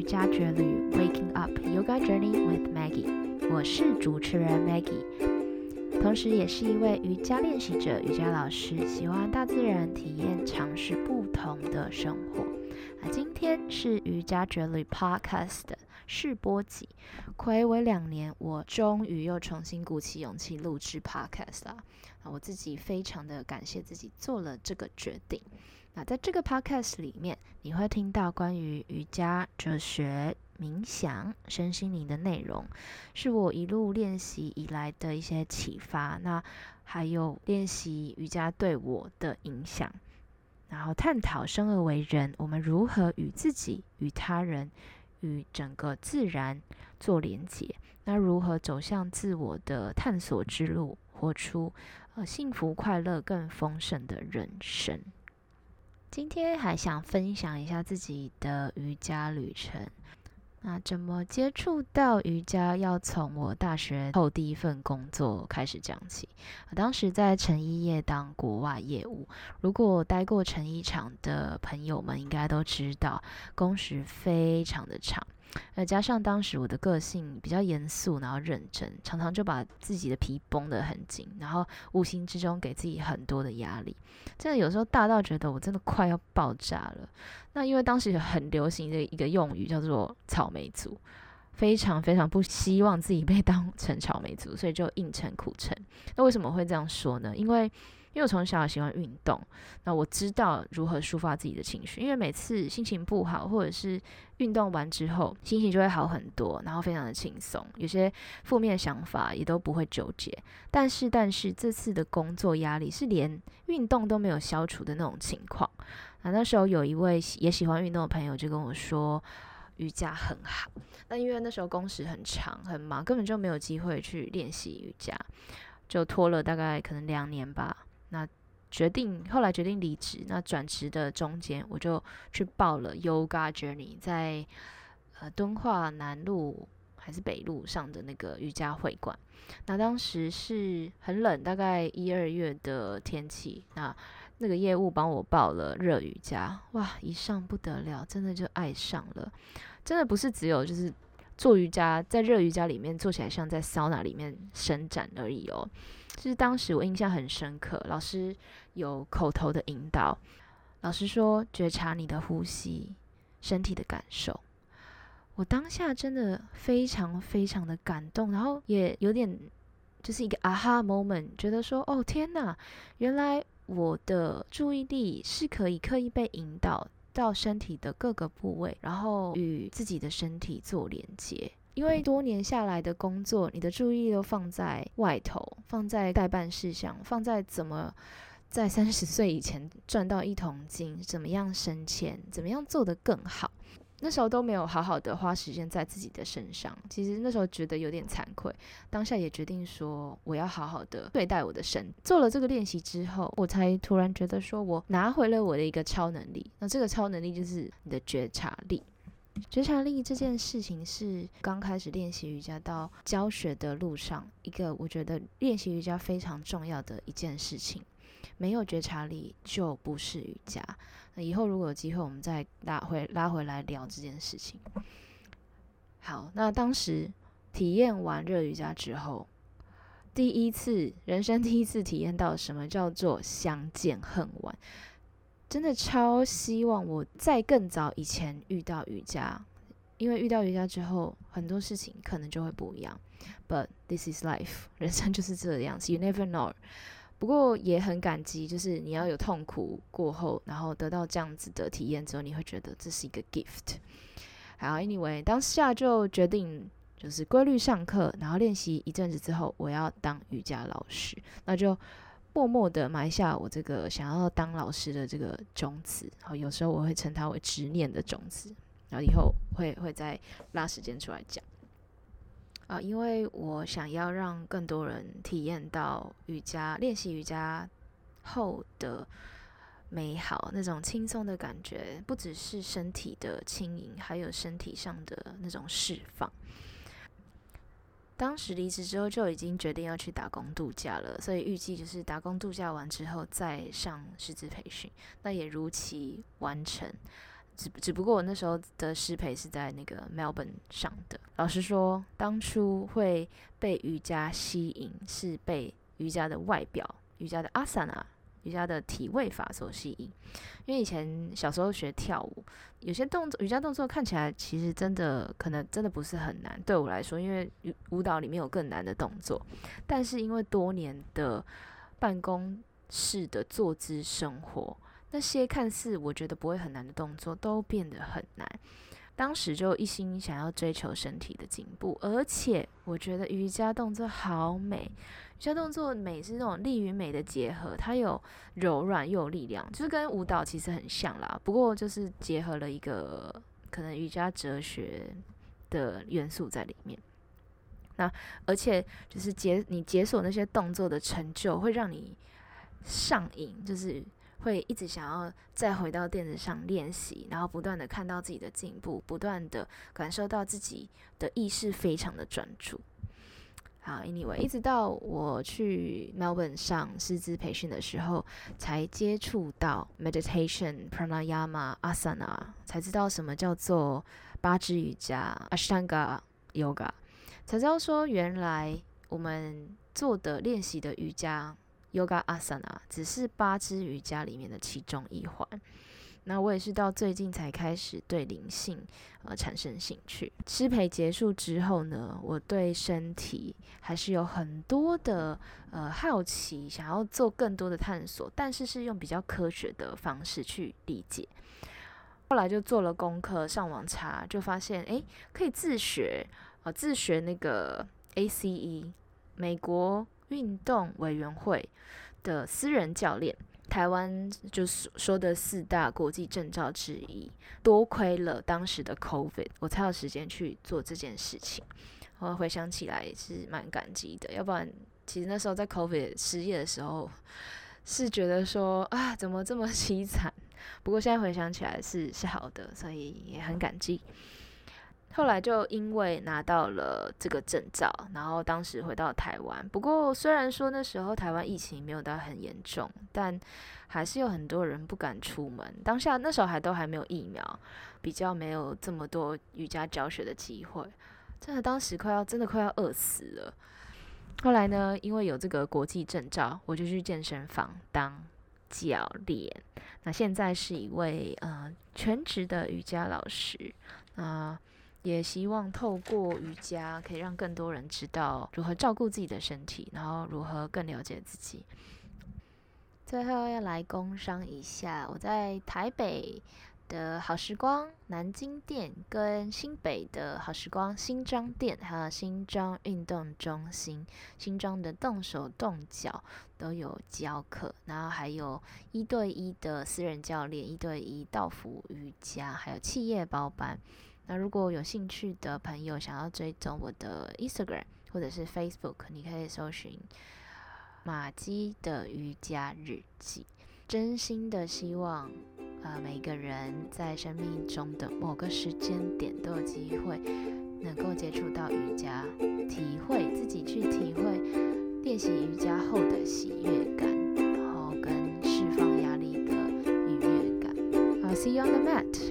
瑜伽绝旅 Waking Up Yoga Journey with Maggie，我是主持人 Maggie，同时也是一位瑜伽练习者、瑜伽老师，喜欢大自然，体验尝试不同的生活。那今天是瑜伽绝旅 Podcast 的试播集，暌违两年，我终于又重新鼓起勇气录制 Podcast 啦。啊，我自己非常的感谢自己做了这个决定。那在这个 podcast 里面，你会听到关于瑜伽、哲学、冥想、身心灵的内容，是我一路练习以来的一些启发。那还有练习瑜伽对我的影响，然后探讨生而为人，我们如何与自己、与他人、与整个自然做连结，那如何走向自我的探索之路，活出呃幸福、快乐、更丰盛的人生。今天还想分享一下自己的瑜伽旅程。那怎么接触到瑜伽？要从我大学后第一份工作开始讲起。当时在成衣业当国外业务，如果待过成衣厂的朋友们应该都知道，工时非常的长。呃，加上当时我的个性比较严肃，然后认真，常常就把自己的皮绷得很紧，然后无形之中给自己很多的压力，真的有时候大到觉得我真的快要爆炸了。那因为当时很流行的一个用语叫做“草莓族”，非常非常不希望自己被当成草莓族，所以就硬撑苦撑。那为什么会这样说呢？因为因为我从小喜欢运动，那我知道如何抒发自己的情绪。因为每次心情不好，或者是运动完之后，心情就会好很多，然后非常的轻松，有些负面想法也都不会纠结。但是，但是这次的工作压力是连运动都没有消除的那种情况。那那时候有一位也喜欢运动的朋友就跟我说，瑜伽很好。那因为那时候工时很长很忙，根本就没有机会去练习瑜伽，就拖了大概可能两年吧。那决定后来决定离职，那转职的中间，我就去报了 Yoga Journey，在呃敦化南路还是北路上的那个瑜伽会馆。那当时是很冷，大概一二月的天气。那那个业务帮我报了热瑜伽，哇，一上不得了，真的就爱上了。真的不是只有就是做瑜伽，在热瑜伽里面做起来像在桑拿里面伸展而已哦。就是当时我印象很深刻，老师有口头的引导，老师说觉察你的呼吸，身体的感受。我当下真的非常非常的感动，然后也有点就是一个啊哈 moment，觉得说哦天哪，原来我的注意力是可以刻意被引导到身体的各个部位，然后与自己的身体做连接。因为多年下来的工作，你的注意力都放在外头，放在代办事项，放在怎么在三十岁以前赚到一桶金，怎么样升迁，怎么样做得更好。那时候都没有好好的花时间在自己的身上。其实那时候觉得有点惭愧，当下也决定说我要好好的对待我的身。做了这个练习之后，我才突然觉得说我拿回了我的一个超能力。那这个超能力就是你的觉察力。觉察力这件事情是刚开始练习瑜伽到教学的路上，一个我觉得练习瑜伽非常重要的一件事情。没有觉察力就不是瑜伽。那以后如果有机会，我们再拉回拉回来聊这件事情。好，那当时体验完热瑜伽之后，第一次人生第一次体验到什么叫做相见恨晚。真的超希望我在更早以前遇到瑜伽，因为遇到瑜伽之后，很多事情可能就会不一样。But this is life，人生就是这样，You never know。不过也很感激，就是你要有痛苦过后，然后得到这样子的体验之后，你会觉得这是一个 gift。好，Anyway，当下就决定就是规律上课，然后练习一阵子之后，我要当瑜伽老师，那就。默默的埋下我这个想要当老师的这个种子，然后有时候我会称它为执念的种子，然后以后会会再拉时间出来讲啊，因为我想要让更多人体验到瑜伽练习瑜伽后的美好，那种轻松的感觉，不只是身体的轻盈，还有身体上的那种释放。当时离职之后就已经决定要去打工度假了，所以预计就是打工度假完之后再上师资培训。那也如期完成，只只不过我那时候的师培是在那个 Melbourne 上的。老实说，当初会被瑜伽吸引，是被瑜伽的外表、瑜伽的 asana、瑜伽的体位法所吸引。因为以前小时候学跳舞，有些动作瑜伽动作看起来其实真的可能真的不是很难，对我来说，因为舞蹈里面有更难的动作。但是因为多年的办公室的坐姿生活。那些看似我觉得不会很难的动作，都变得很难。当时就一心想要追求身体的进步，而且我觉得瑜伽动作好美。瑜伽动作美是那种力与美的结合，它有柔软又有力量，就是跟舞蹈其实很像啦。不过就是结合了一个可能瑜伽哲学的元素在里面。那而且就是解你解锁那些动作的成就，会让你上瘾，就是。会一直想要再回到垫子上练习，然后不断的看到自己的进步，不断的感受到自己的意识非常的专注。好，Anyway，一直到我去 Melbourne 上师资培训的时候，才接触到 meditation、pranayama、asana，才知道什么叫做八支瑜伽、Ashtanga Yoga，才知道说原来我们做的练习的瑜伽。Yoga Asana 只是八支瑜伽里面的其中一环。那我也是到最近才开始对灵性呃产生兴趣。师培结束之后呢，我对身体还是有很多的呃好奇，想要做更多的探索，但是是用比较科学的方式去理解。后来就做了功课，上网查，就发现诶，可以自学啊，自学那个 ACE 美国。运动委员会的私人教练，台湾就是说的四大国际证照之一。多亏了当时的 COVID，我才有时间去做这件事情。我回想起来也是蛮感激的，要不然其实那时候在 COVID 失业的时候，是觉得说啊，怎么这么凄惨？不过现在回想起来是是好的，所以也很感激。后来就因为拿到了这个证照，然后当时回到台湾。不过虽然说那时候台湾疫情没有到很严重，但还是有很多人不敢出门。当下那时候还都还没有疫苗，比较没有这么多瑜伽教学的机会，真的当时快要真的快要饿死了。后来呢，因为有这个国际证照，我就去健身房当教练。那现在是一位呃全职的瑜伽老师啊。也希望透过瑜伽，可以让更多人知道如何照顾自己的身体，然后如何更了解自己。最后要来工商一下，我在台北的好时光南京店，跟新北的好时光新庄店，还有新庄运动中心、新庄的动手动脚都有教课，然后还有一对一的私人教练、一对一道服瑜伽，还有企业包班。那如果有兴趣的朋友想要追踪我的 instagram 或者是 facebook 你可以搜寻马基的瑜伽日记真心的希望啊每个人在生命中的某个时间点都有机会能够接触到瑜伽体会自己去体会练习瑜伽后的喜悦感然后跟释放压力的愉悦感。好 see you on the mat